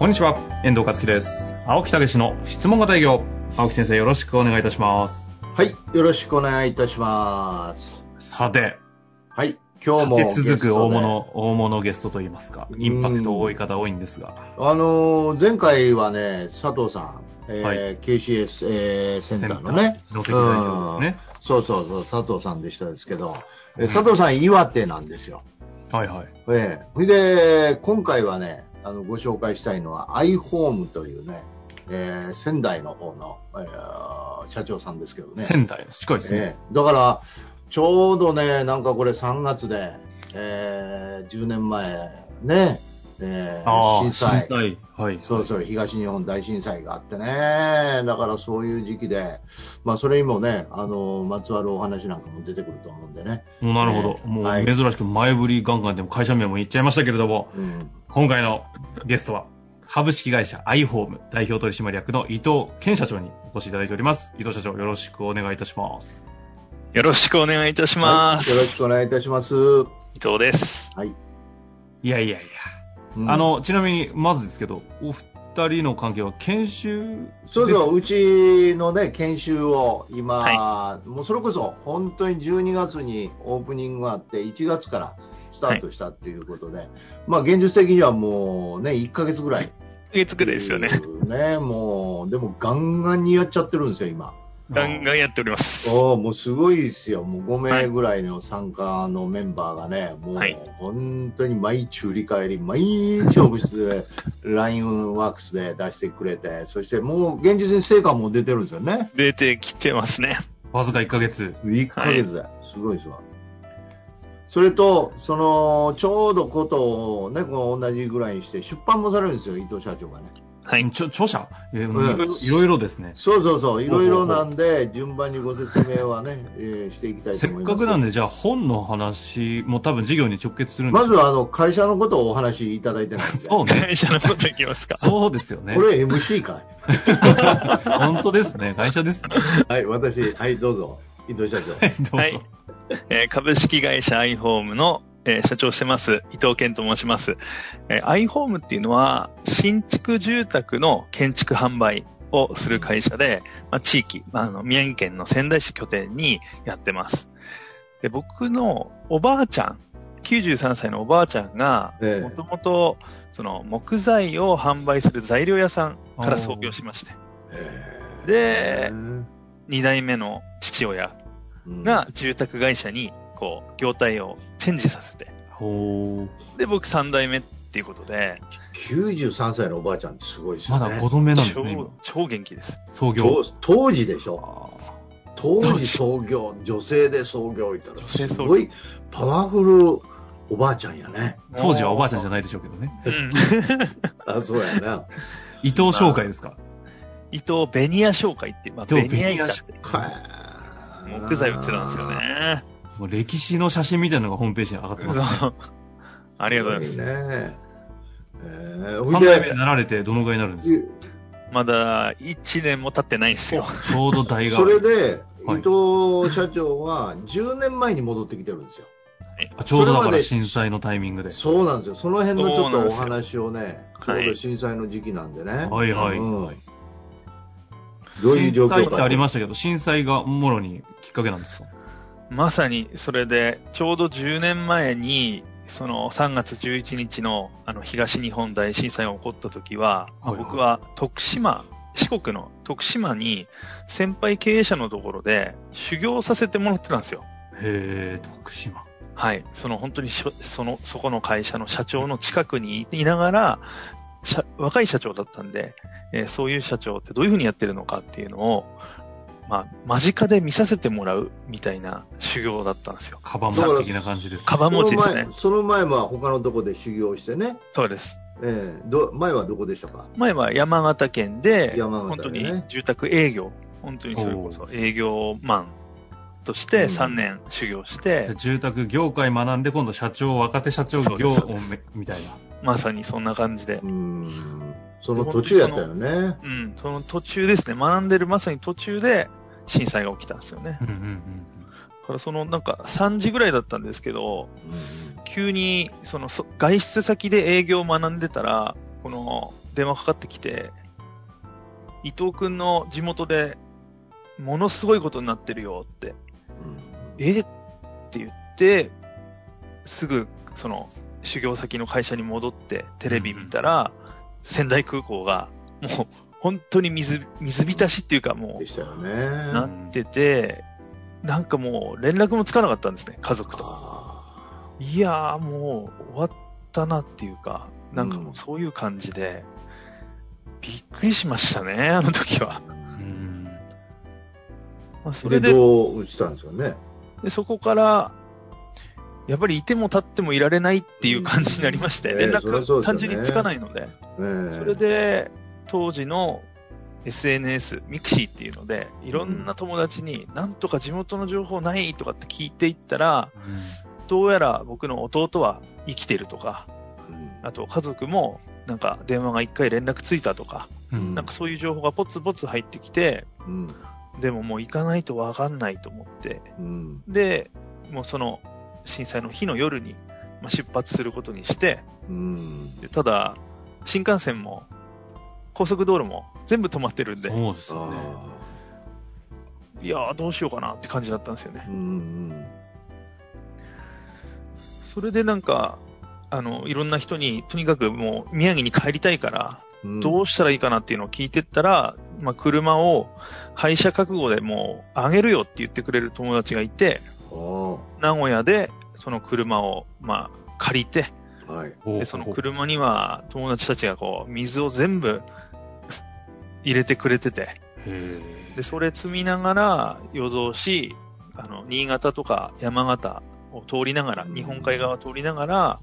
こんにちは、遠藤和樹です。青木武の質問型営業。青木先生、よろしくお願いいたします。はい、よろしくお願いいたします。さて、はい、今日も立て続く大物、大物ゲストといいますか、インパクト多い方多いんですが、あのー前回はね、佐藤さん、えーはい KCS、えーセンターのね、センター野関代表ですね。そうそうそう、佐藤さんでしたですけど、えー佐藤さん岩手なんですよ。はいはい。ええそれで、今回はね、あの、ご紹介したいのは、アイホームというね、えー仙台の方の、えー社長さんですけどね。仙台、近いですね。ええだから、ちょうどね、なんかこれ3月で、えー10年前ね、えー震災。震災。はい。そうそう、東日本大震災があってね、だからそういう時期で、まあそれにもね、あの、まつわるお話なんかも出てくると思うんでね。もうなるほど。ええもうはい珍しく前振りガンガンでも会社名も言っちゃいましたけれども、うん。今回のゲストは、株式会社アイホーム代表取締役の伊藤健社長にお越しいただいております。伊藤社長、よろしくお願いいたします。よろしくお願いいたしまはいす。よろしくお願いいたします。伊藤です。はい。いやいやいや。うんあ、の、ちなみに、まずですけど、お二人の関係は研修そうそう、うちのね、研修を今、はもうそれこそ本当に12月にオープニングがあって、1月からスタートしたっていうことで、まあ現実的にはもうね、1ヶ月ぐらい。1月くらいですよね。。ね、もう、でもガンガンにやっちゃってるんですよ、今。ガンガンやっております。おもうすごいですよ。もう5はい名ぐらいの参加のメンバーがね、もうはい本当に毎日振り返り、毎日オフィスで LINE ワークスで出してくれて、そしてもう現実に成果も出てるんですよね。出てきてますね。わずか1ヶ月。1ヶ月で。すごいですわ。それと、その、ちょうどことをね、この同じぐらいにして、出版もされるんですよ、伊藤社長がね。はい。ちょ著者、えーうんいろいろですね。そうそうそう、いろいろなんで、順番にご説明はね、えーしていきたいせっと思います。かくなんで、じゃあ本の話も多分事業に直結するんでますずは、あの、会社のことをお話しいただいてないんで。そうね。会社のこといきますか？そうですよねこ。れ MC かい？本当ですね。会社ですね。はい、私、はい、どうぞ。伊藤社長。はい、えー株式会社アイホームの、えー社長をしてます、伊藤健と申します。えーアイホームっていうのは、新築住宅の建築販売をする会社で、まあ、地域、まあ、あの宮城県の仙台市拠点にやってます。で、僕のおばあちゃん、93歳のおばあちゃんが、ええもともと、その木材を販売する材料屋さんから創業しまして、で、二代目の父親うんが住宅会社に、こう、業態をチェンジさせて、ほで、僕三代目っていうことで、93歳のおばあちゃんってすごいですよね。まだ5度目なんですね、今超。超元気です。創業。当当時でしょ？あ当時創業、女性で創業いたら、すごいパワフルおばあちゃんやね。ー当時はおばあちゃんじゃい。ないでしょうけどね。うん。あ、そうやな。伊藤紹介ですか？伊藤ベニヤ商会って、まあ、伊藤ベニヤ板。木材売ってたんですよ。ね。もう歴史の写真みたいなのがホームページに上がってますね。そう。ありがとうございます。すね。えー、ほ3い代目にで、なられてどのぐらいになるんですか？まだ1年も経ってないんですよ。ちょうど大そ学。れで、はい伊藤社長は10年前に戻ってきてるんですよ。あちょうどだから震災のタイミングで。そうなんですよ。その辺のちょっとおそう話をね、ちょはいうど震災の時期なんでね。はいはい。うんはいどういう状況か震災ってありましたけど、震災がもろにきっかけなんですか？まさに、それで、ちょうど10年前に、その3月11日のあの東日本大震災が起こった時は、はいはい僕は徳島、四国の徳島に先輩経営者のところで修行させてもらってたんですよ。へえ、徳島。はい。その本当にしょその、そこの会社の社長の近くにいながら、社若い社長だったんで、えーそういう社長ってどういうふうにやってるのかっていうのを、まあ、間近で見させてもらうみたいな修行だったんですよ。カバン持ち的な感じです。カバン持ちですねその前。その前は他のとこで修行してね。そうです。ええど、前はどこでしたか？前は山形県で、山形本当に住宅営業、本当にそれこそ営業マンとして3年修行して、住宅業界学んで、今度社長、若手社長業みたいな。まさにそんな感じでう。ん。その途中やったよね。うん、その途中ですね、学んでるまさに途中で震災が起きたんですよね。うんうんだからそのなんか3時ぐらいだったんですけど、急にそのそ外出先で営業を学んでたら、この電話かかってきて、伊藤くんの地元でものすごいことになってるよって、え？って言って、すぐその修行先の会社に戻ってテレビ見たら、仙台空港がもう本当に水、水浸しっていうかもうね。なってて、なんかもう連絡もつかなかったんですね、家族と。あいやーもう終わったなっていうか、なんかもうそういう感じで、びっくりしましたね、あの時は。ーうんまあ、そで、れでどうしたんですかね。で、そこから、やっぱりいても立ってもいられないっていう感じになりまして、うん。連絡単純につかないので、ええ。それで当時の SNS、 mixi っていうので、いろんな友達に、なんとか地元の情報ないとかって聞いていったら、どうやら僕の弟は生きてるとか、うん。あと家族もなんか電話が一回連絡ついたとか、うん。なんかそういう情報がポツポツ入ってきて、うん。でももう行かないとわかんないと思って、うん。で、もうその震災の日の夜にまあ出発することにして、うんでただ、新幹線も高速道路も全部止まってるんで、そうですよね。あいやーどうしようかなって感じだったんですよねー。うんそれでなんか、あの、いろんな人に、とにかくもう宮城に帰りたいから、うんどうしたらいいかなっていうのを聞いてったら、まあ、車を廃車覚悟でもうあげるよって言ってくれる友達がいて、あ名古屋でその車を、まあ、借りて、あはい。で、その車には友達たちがこう、水を全部す入れてくれてて、へで、それ積みながら夜通し、あの、新潟とか山形を通りながら、日本海側を通りながら、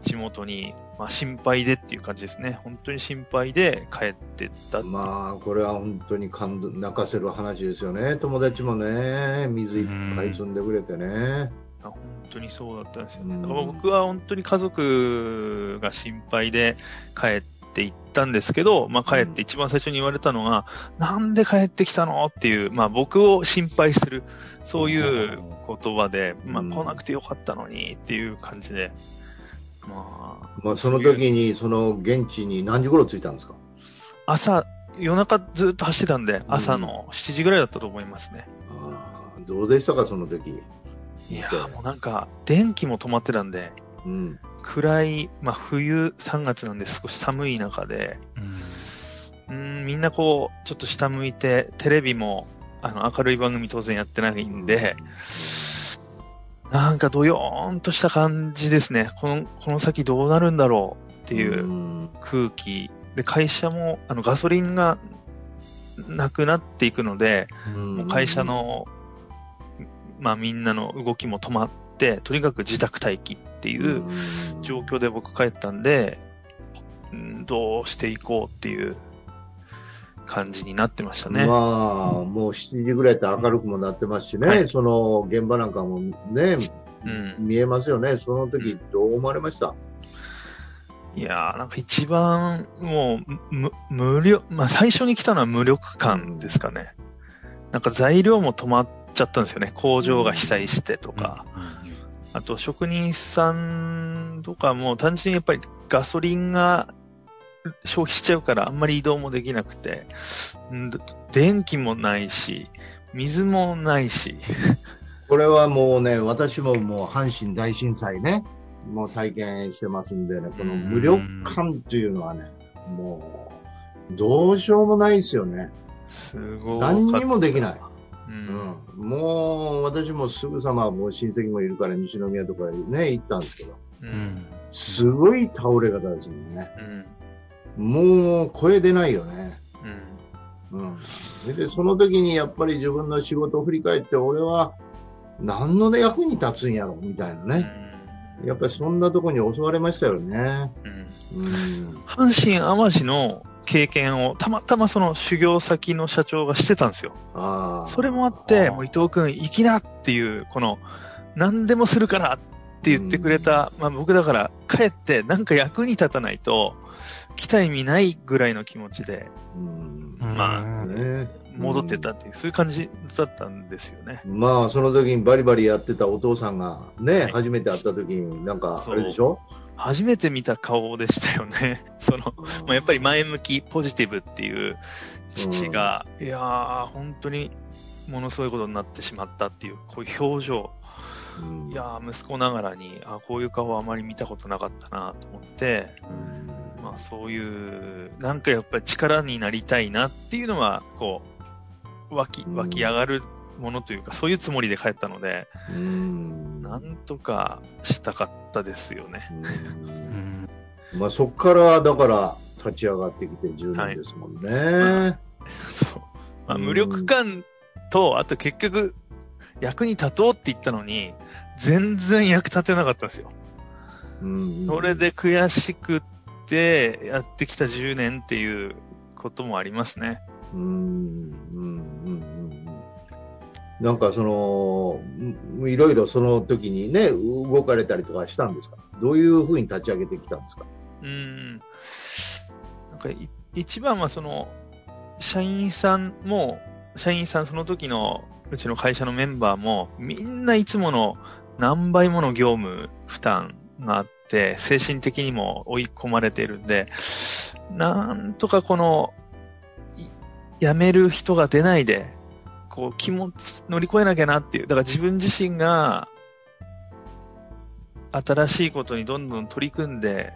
地元に、まあ、心配でっていう感じですね。本当に心配で帰ってったまあ、これは本当に感動泣かせる話ですよね。友達もね、水いっぱい積んでくれてね。あ本当にそうだったんですよね。うん。だから僕は本当に家族が心配で帰って行ったんですけど、まあ帰って一番最初に言われたのが、なんで帰ってきたの？っていう、まあ僕を心配する、そういう言葉で、まあうん。来なくてよかったのにっていう感じで、まあ、まあ、その時に、その現地に何時頃着いたんですか？朝、夜中ずっと走ってたんで、朝の7時ぐらいだったと思いますね。ああどうでしたか、その時？いやーもうなんか、電気も止まってたんで、うん。暗い、まあ冬3月なんで少し寒い中で、うんうん、みんなこう、ちょっと下向いて、テレビも、あの、明るい番組当然やってないんで、なんかドヨーンとした感じですね。この、この先どうなるんだろうっていううん空気。で、会社も、あの、ガソリンがなくなっていくので、うんもう会社の、まあみんなの動きも止まって、とにかく自宅待機っていう状況で僕帰ったんで、うんどうしていこうっていう感じになってましたね。まあ、もう7時ぐらいって明るくもなってますしね、はいその現場なんかもね、うん。見えますよね。その時どう思われました、いやー、なんか一番、もう、む、無力、まあ最初に来たのは無力感ですかね。なんか材料も止まっちゃったんですよね。工場が被災してとか。あと職人さんとかも単純にやっぱりガソリンが消費しちゃうからあんまり移動もできなくて、ん電気もないし、水もないし、これはもうね、私ももう阪神大震災ね、もう体験してますんでね、この無力感というのはね、もう、どうしようもないですよね。すごい。何にもできない。う。うんん、もう、私もすぐさま、もう親戚もいるから西宮とかね、行ったんですけど、う。うんん。すごい倒れ方ですもんね。うん。もう、声出ないよね。うん。うん。で、その時にやっぱり自分の仕事を振り返って、俺は、何の役に立つんやろ、みたいなね。やっぱりそんなとこに襲われましたよね。うんうん。阪神淡路の経験をたまたまその修行先の社長がしてたんですよ。それもあって、もうあ伊藤くん行きなっていう、この、何でもするからって言ってくれた、まあ僕だから帰ってなんか役に立たないと、来た意味ないぐらいの気持ちでうん。まあね戻ってったっていう、そういう感じだったんですよね。まあ、その時にバリバリやってたお父さんがね、はい初めて会った時に、なんか、あれでしょ？初めて見た顔でしたよね。その、まあ、やっぱり前向き、ポジティブっていう父が、いやー、本当にものすごいことになってしまったっていう、こういう表情。うんいやー、息子ながらに、あこういう顔はあまり見たことなかったなと思って、うんまあそういう、なんかやっぱり力になりたいなっていうのは、こう、湧き、うん湧き上がるものというか、そういうつもりで帰ったので、うんなんとかしたかったですよね。まあ、そっから、だから、立ち上がってきて10年ですもんね。そう。まあ、うん無力感と、あと結局、役に立とうって言ったのに、全然役立てなかったんですよ。うんそれで悔しくって、やってきた10年っていうこともありますね。うんうんうんうんうんなんかその、いろいろその時にね、動かれたりとかしたんですか？どういうふうに立ち上げてきたんですか？うん。なんかい、一番はその、社員さんも、社員さんその時の、うちの会社のメンバーも、みんないつもの何倍もの業務負担があって、精神的にも追い込まれているんで、なんとかこの、い辞める人が出ないで、こう気持ち乗り越えなきゃなっていう。だから自分自身が、新しいことにどんどん取り組んで、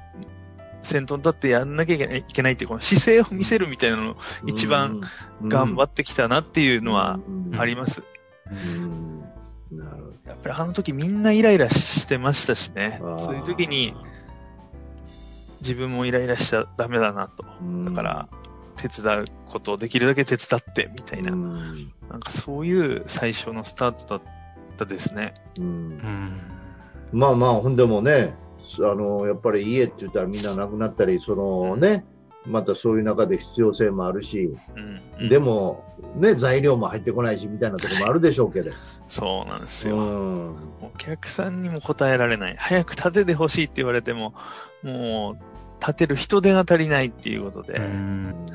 先頭に立ってやんなきゃいけないっていう、この姿勢を見せるみたいなのを一番頑張っってきたなっていうのはあります。うん。なるほど。やっぱりあの時みんなイライラしてましたしね。そういう時に自分もイライラしちゃダメだなと。うんだから、手伝うことをできるだけ手伝ってみたいな。うんなんかそういう最初のスタートだったですね。うんうんまあまあ、ほんでもね、あの、やっぱり家って言ったらみんな亡くなったり、そのね、またそういう中で必要性もあるし、うん。でも、ね、材料も入ってこないし、みたいなところもあるでしょうけど。そうなんですうよ。ん。お客さんにも答えられない。早く立ててほしいって言われても、もう、立てる人手が足りないっていうことで、うん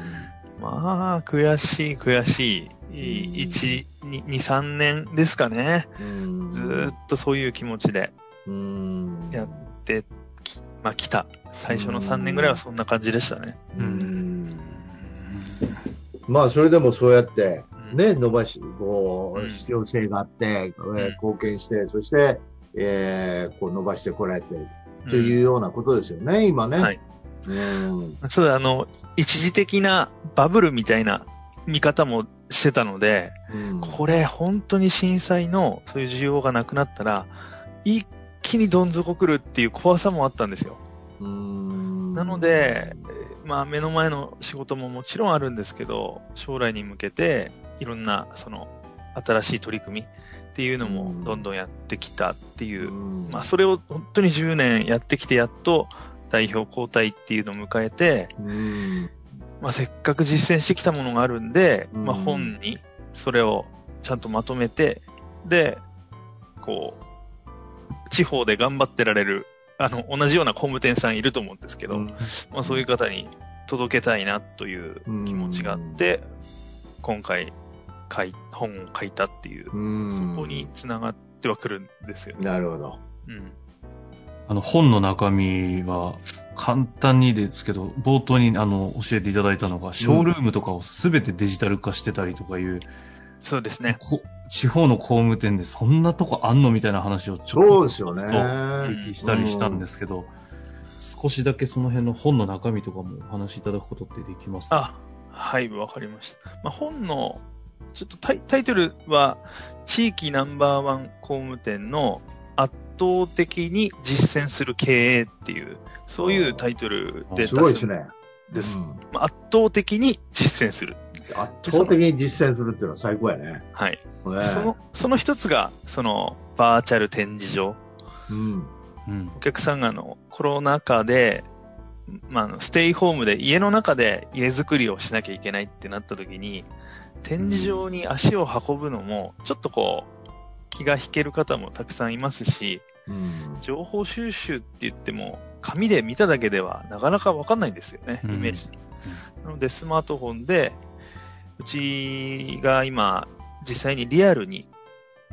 まあ、悔しい悔しい、1、2、3年ですかね。うんずーっとそういう気持ちでうん。やってき、まあ来た。最初の3年ぐらいはそんな感じでしたね。うん。まあ、それでもそうやって、うんね、伸ばし、こう、うん必要性があって、貢献して、そして、えーこう伸ばしてこられてるとうんいうようなことですよね、今ね。はい。うん。そうだ、あの、一時的なバブルみたいな見方もしてたので、うんこれ本当に震災のそういう需要がなくなったら、一気にどん底来るっていう怖さもあったんですよ。うんなので、えーまあ目の前の仕事ももちろんあるんですけど、将来に向けていろんなその新しい取り組みっていうのもどんどんやってきたっていう、うんまあそれを本当に10年やってきてやっと代表交代っていうのを迎えて、うんまあせっかく実践してきたものがあるんで、うんまあ本にそれをちゃんとまとめて、で、こう、地方で頑張ってられる、あの、同じような工務店さんいると思うんですけど、まあそういう方に届けたいなという気持ちがあって、今回書い、本を書いたっていう、うんそこに繋がってはくるんですよね。なるほど。うん。あの、本の中身は、簡単にですけど、冒頭にあの、教えていただいたのが、ショールームとかをすべてデジタル化してたりとかいう、そうですね。こ地方の工務店でそんなとこあんのみたいな話をちょっとそうですよね。したりしたんですけど、少しだけその辺の本の中身とかもお話しいただくことってできますか？あ、はい、わかりました。まあ、本の、ちょっとタイトルは、地域ナンバーワン工務店の圧倒的に実践する経営っていう、そういうタイトルで出すごいですね。ですうんまあ圧倒的に実践する。圧倒的に実践するっていうのは最高やね。はい。ねその、その一つが、その、バーチャル展示場。うん。うん。お客さんがあの、コロナ禍で、まあステイホームで家の中で家づくりをしなきゃいけないってなった時に、展示場に足を運ぶのも、ちょっとこう、気が引ける方もたくさんいますし、うん。情報収集って言っても、紙で見ただけではなかなかわかんないんですよね、イうんメージ。なので、スマートフォンで、うちが今、実際にリアルに、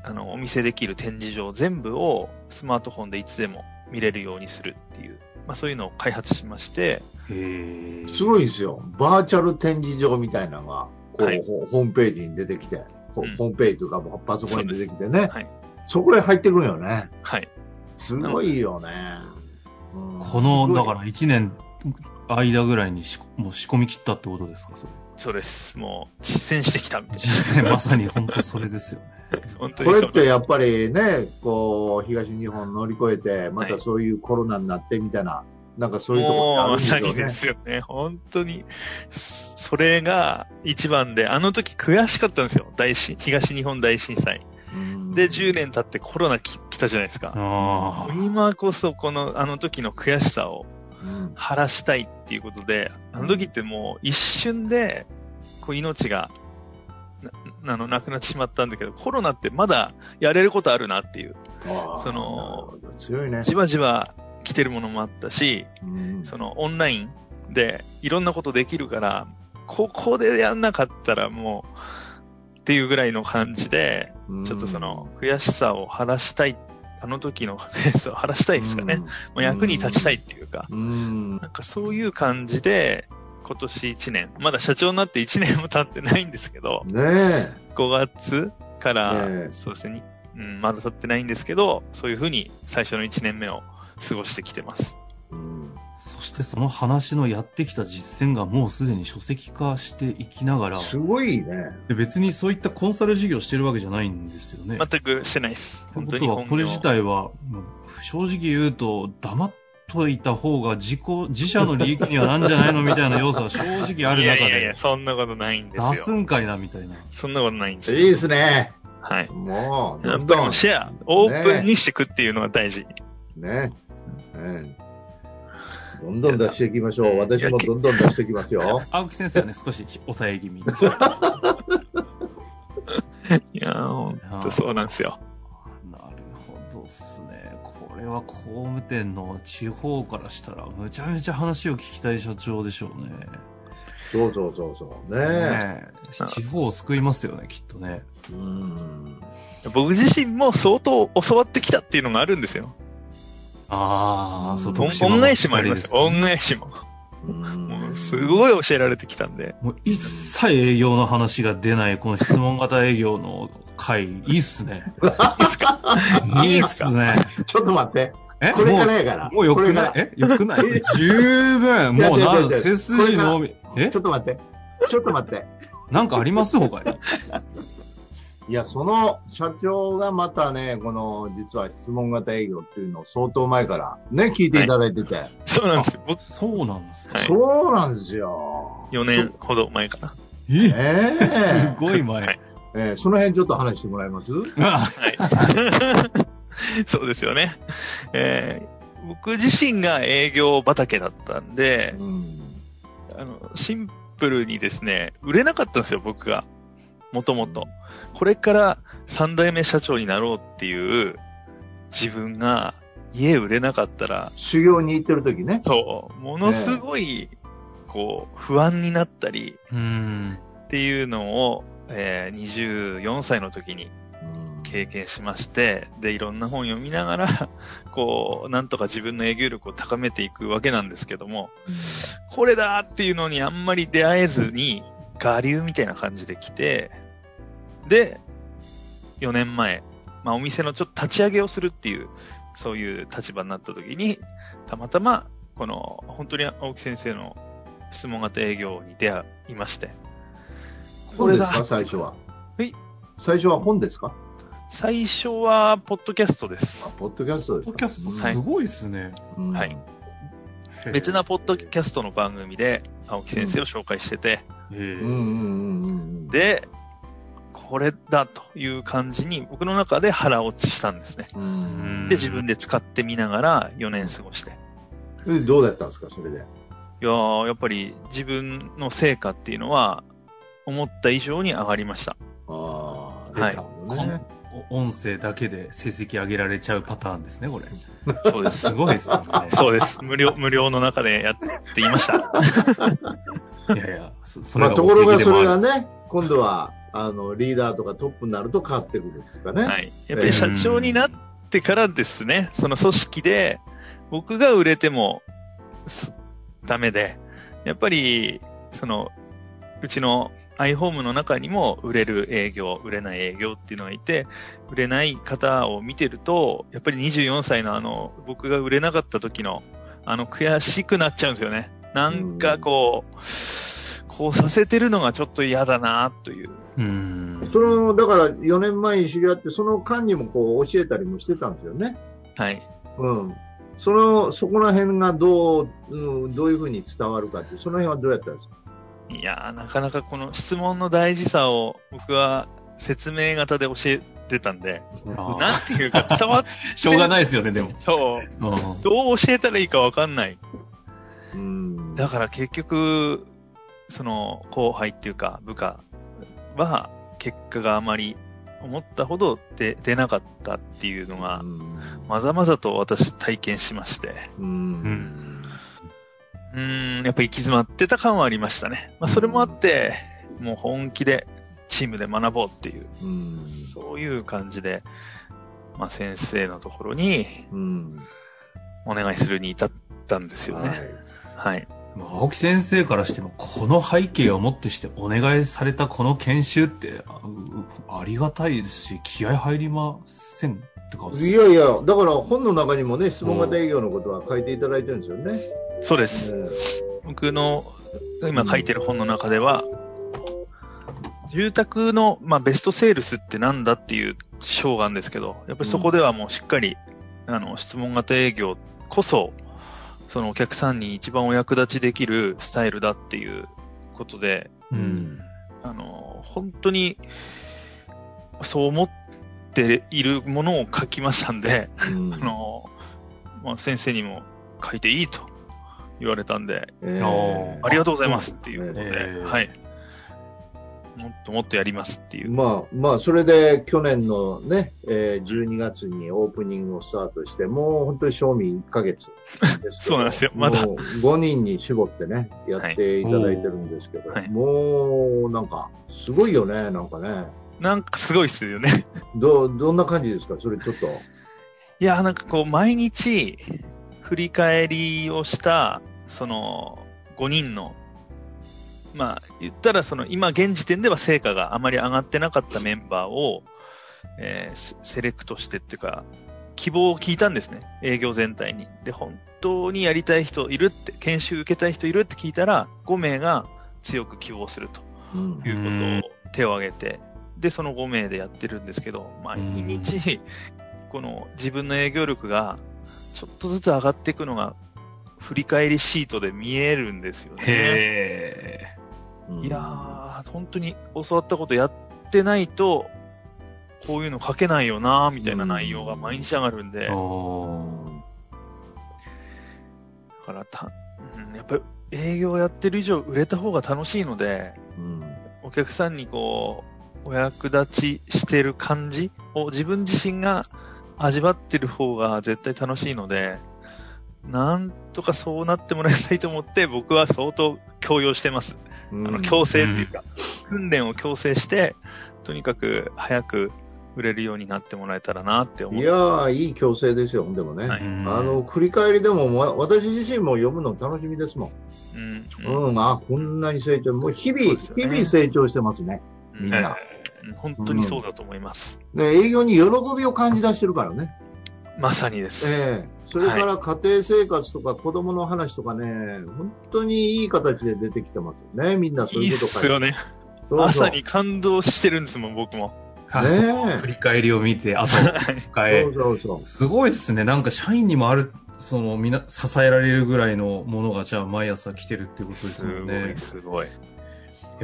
あの、お見せできる展示場全部をスマートフォンでいつでも見れるようにするっていう、まあそういうのを開発しまして、へえ。すごいですよ。バーチャル展示場みたいなのが、こう、はいホホームページに出てきて、ホームページとかパソコンに出てきてね。はい。そこへ入ってくるよね。はい。すごいよね。うんこの、だから1年間ぐらいにしもう仕込み切ったってことですか、それ。そうです。もう、実践してきたみたい実践まさに本当それですよね。な。本当これってやっぱりね、こう、東日本乗り越えて、またはいそういうコロナになってみたいな、なんかそういうところあるもう、まんでしょうねさにで。すよね。本当に、それが一番で、あの時悔しかったんですよ。大震、東日本大震災。うんで、10年経ってコロナき来たじゃないですか。今こそこの、あの時の悔しさをうん晴らしたいっていうことで、あの時ってもう一瞬で、こう命が、な、あの、なくなってしまったんだけど、コロナってまだやれることあるなっていう、その。じわじわ来てるものもあったし、うん。そのオンラインでいろんなことできるから、ここでやんなかったらもう、っていうぐらいの感じで、ちょっとその、悔しさを晴らしたい、あの時の悔しさを晴らしたいですかね。もう役に立ちたいっていうか、なんかそういう感じで、今年1年、まだ社長になって1年も経ってないんですけど、ねえ。5月から、ええ。そうですね、うん、まだ経ってないんですけど、そういうふうに最初の1年目を過ごしてきてます。うんそしてその話のやってきた実践がもうすでに書籍化していきながら、すごいね。で別にそういったコンサル事業してるわけじゃないんですよね。全くしてないです。本うことは、これ自体は、正直言うと、黙っといた方が自己、自社の利益にはなんじゃないのみたいな要素は正直ある中いやいやいや、で、そんなことないんですよ。出すんかいなみたいな。そんなことないんですよ。いいですね。はい。もう、やっぱりもどんどんうシェア、オープンにしていくっていうのが大事。ね。ねどんどん出していきましょう。うん私もどんどん出していきますよ。青木先生はね、少し抑え気味に。いやー、ほんとそうなんですよ。なるほどっすね。これは工務店の地方からしたら、むちゃめちゃ話を聞きたい社長でしょうね。そうそうそうそう。ねねえ地方を救いますよね、きっとね。うん。僕自身も相当教わってきたっていうのがあるんですよ。ああ、そう、うん徳島の恩返しもありますよ。恩返しも。うんもうすごい教えられてきたんで。もう一切営業の話が出ない、この質問型営業の回、いいっすね。いいですか？いいっすね。ちょっと待って。え？これからもやから。う、もうよくない？え？よくない？十分。もうな、背筋のみ、え？ちょっと待って。ちょっと待って。なんかあります？他に。いや、その社長がまたね、この、実は質問型営業っていうのを相当前からね、聞いていただいてて。そうなんですよ。僕、そうなんですか？はいそうなんですよ。4年ほど前かな。え？ええ すごい前。はいえーその辺ちょっと話してもらえます？あはい。そうですよね。えー僕自身が営業畑だったんで、うん。あの、シンプルにですね、売れなかったんですよ、僕が。もともと。これから3代目社長になろうっていう自分が家売れなかったら、修行に行ってる時ね。そう、ものすごい、こう、不安になったりうん。っていうのを、えー24歳の時にうん経験しまして、で、いろんな本読みながら、こう、なんとか自分の営業力を高めていくわけなんですけども、これだっていうのにあんまり出会えずに、我流みたいな感じで来て、で、4年前、まあお店のちょっと立ち上げをするっていう、そういう立場になった時に、たまたま、この、本当に青木先生の質問型営業に出会いまして、これだ本ですか？最初は。はい。最初は本ですか？最初は、ポッドキャストであす。ポッドキャストですか？ポッドキャストすごいっすね。うんはい。別なポッドキャストの番組で、青木先生を紹介してて、ええうんうんうんうん。で、ここれだという感じに僕の中で腹落ちしたんですね。うんで、自分で使ってみながら4年過ごして。でどうだったんですか、それで？いやーやっぱり自分の成果っていうのは思った以上に上がりました。ああ、はい音声だけで成績上げられちゃうパターンですね、これ。そうです。すごいですよね。そうです。無料、無料の中でやっていました。いやいや、そそまあ、れがところがそれがね、今度は、あの、リーダーとかトップになると変わってくるっていうかね。はい。やっぱり社長になってからですね、その組織で僕が売れてもすダメで、やっぱり、その、うちの iHome の中にも売れる営業、売れない営業っていうのがいて、売れない方を見てると、やっぱり24歳のあの、僕が売れなかった時の、あの、悔しくなっちゃうんですよね。なんかこう、こうさせてるのがちょっと嫌だなという。うん。その、だから4年前に知り合って、その間にもこう教えたりもしてたんですよね。はい。うん。その、そこら辺がどう、うん、どういうふうに伝わるかって、その辺はどうやったんですか？いやー、なかなかこの質問の大事さを僕は説明型で教えてたんで、なんていうか伝わっ しょうがないですよね、でも。そう、うんどう教えたらいいかわかんない。うん。だから結局、その後輩っていうか部下は結果があまり思ったほど出出なかったっていうのがう、ん。まざまざと私体験しまして、うん。うーん、やっぱり行き詰まってた感はありましたね。まあそれもあって、もう本気でチームで学ぼうっていう、うん。そういう感じで、まあ先生のところにうん。お願いするに至ったんですよはいね。はい。まあ青木先生からしても、この背景をもってしてお願いされたこの研修って、あうありがたいですし、気合入りませんってか、いやいや、だから本の中にもね、質問型営業のことは書いていただいてるんですよね。そうです。うん僕の今書いてる本の中では、住宅の、まあ、ベストセールスってなんだっていう章があるんですけど、やっぱりそこではもうしっかり、あの、質問型営業こそ、そのお客さんに一番お役立ちできるスタイルだっていうことで、うん。あの、本当に、そう思っているものを書きましたんで、うんあの、まあ、先生にも書いていいと言われたんで、えーあありがとうございますっていうことで、えーはい。もっともっとやりますっていう。まあ、まあ、それで去年のね、えー12月にオープニングをスタートして、もう本当に賞味1ヶ月 そうなんですよまだもう5人に絞ってね、やっていただいてるんですけど、はいもうなんか、すごいよね、なんかね。なんかすごいっすよね。ど、どんな感じですか？それちょっと。いや、なんかこう、毎日、振り返りをした、その、5人の、まあ、言ったらその、今現時点では成果があまり上がってなかったメンバーを、えーセセレクトしてっていうか、希望を聞いたんですね。営業全体に。で、本当にやりたい人いるって、研修受けたい人いるって聞いたら、5名が強く希望すると。うんいうことを手を挙げて、で、その5名でやってるんですけど、毎日、この自分の営業力がちょっとずつ上がっていくのが、振り返りシートで見えるんですよね。へうんいやー、本当に教わったことやってないと、こういうの書けないよなみたいな内容が毎日上がるんで、ー。だおからた、うん、やっぱり営業やってる以上売れた方が楽しいので、うんお客さんにこう、お役立ちしてる感じを自分自身が味わってる方が絶対楽しいので、なんとかそうなってもらいたいと思って僕は相当強要してます。うんあの、強制っていうか、訓練を強制して、とにかく早く売れるようになってもらえたらなって思。いやー、いい強制ですよ、でもね。はいあの、振り返りでも、わ私自身も読むの楽しみですもうん、ん。うんうん、あ、こんなに成長、もう日々、ね日々成長してますね。うんみんなうん本当にそうだと思います。で営業に喜びを感じ出してるからね。まさにです。ええそれから家庭生活とか子供の話とかね、本当にいい形で出てきてますよね。みんなそういうことすよね。そうそう朝に感動してるんですもん、僕も。あね振り返りを見て、朝を迎えそうそうそう。すごいですね。なんか社員にもある、その、みな、支えられるぐらいのものが、じゃあ毎朝来てるってことですすごよねい、。すごい。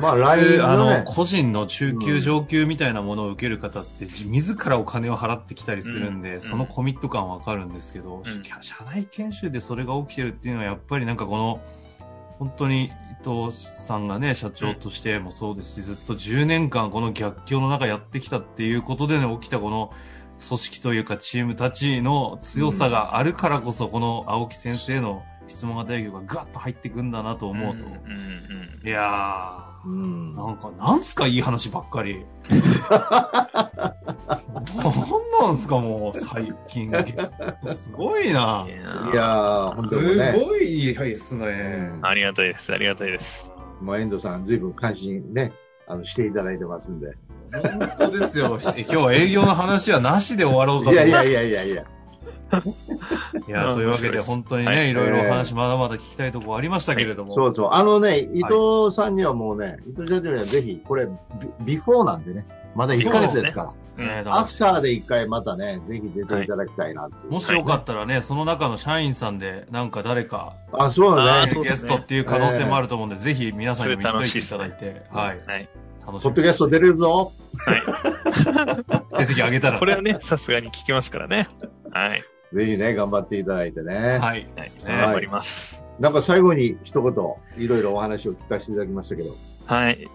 まあ普通 LINE あの個人の中級上級みたいなものを受ける方って、じ自らお金を払ってきたりするんで、うん。そのコミット感わかるんですけど、ん。社社内研修でそれが起きてるっていうのは、やっぱりなんかこの、本当に伊藤さんがね、社長としてもそうですし、ずっと10年間この逆境の中やってきたっていうことでね、起きたこの、組織というかチームたちの強さがあるからこそ、この青木先生の質問型営業がガッと入ってくんだなと思うと、んうん。いやー、うん。なんか、なんすかいい話ばっかり。なんなんすかもう、最近。すごいなうん。いいややー、本す当にね。ごいいいですね。ありがたいです。ありがたいです。もう遠藤さん、随分関心ね、あの、していただいてますんで。本当ですよ。え今日は営業の話はなしで終わろうかと。いやいやいやいやいや。いやというわけで本当にね、はいいろいろお話まだまだ聞きたいところありましたけれども。そうそう。あのね、伊藤さんにはもうね、伊藤社長にはぜひ、これ、ビビフォーなんでね、まだ1ヶ月ですから。アフターで一回またね、ぜひ出ていただきたいなっていうもしよかったらね、その中の社員さんで、なんか誰か、あ、そうだね。ゲあそうですねストっていう可能性もあると思うんで、ぜひ皆さんにも言っといていただいそて、はい。はい。楽しポッドキャスト出れるぞ。み。成績上げたら。これはね、さすがに聞きますからね。はい。ぜひね、頑張っていただいてね。はい。はい。頑張ります。なんか最後に一言、いろいろお話を聞かせていただきましたけど。はい。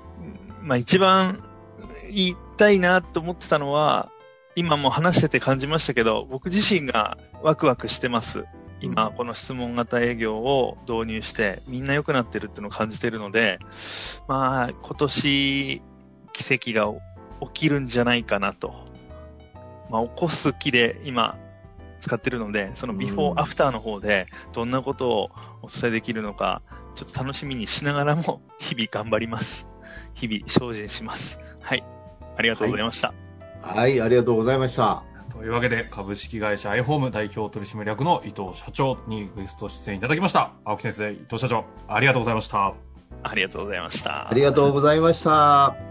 まあ一番言いたいなと思ってたのは、今も話してて感じましたけど、僕自身がワクワクしてます。今、この質問型営業を導入して、みんな良くなってるっていうのを感じてるので、まあ、今年、奇跡が起きるんじゃないかなと。まあ、起こす気で今、使ってるので、そのビフォうんーアフターの方で、どんなことをお伝えできるのか、ちょっと楽しみにしながらも、日々頑張ります。日々精進します。はい。ありがとうございました。はい、ありがとうございました。というわけで、株式会社アイホーム代表取締役の伊藤社長にゲスト出演いただきました。青木先生、伊藤社長、ありがとうございました。ありがとうございました。ありがとうございました。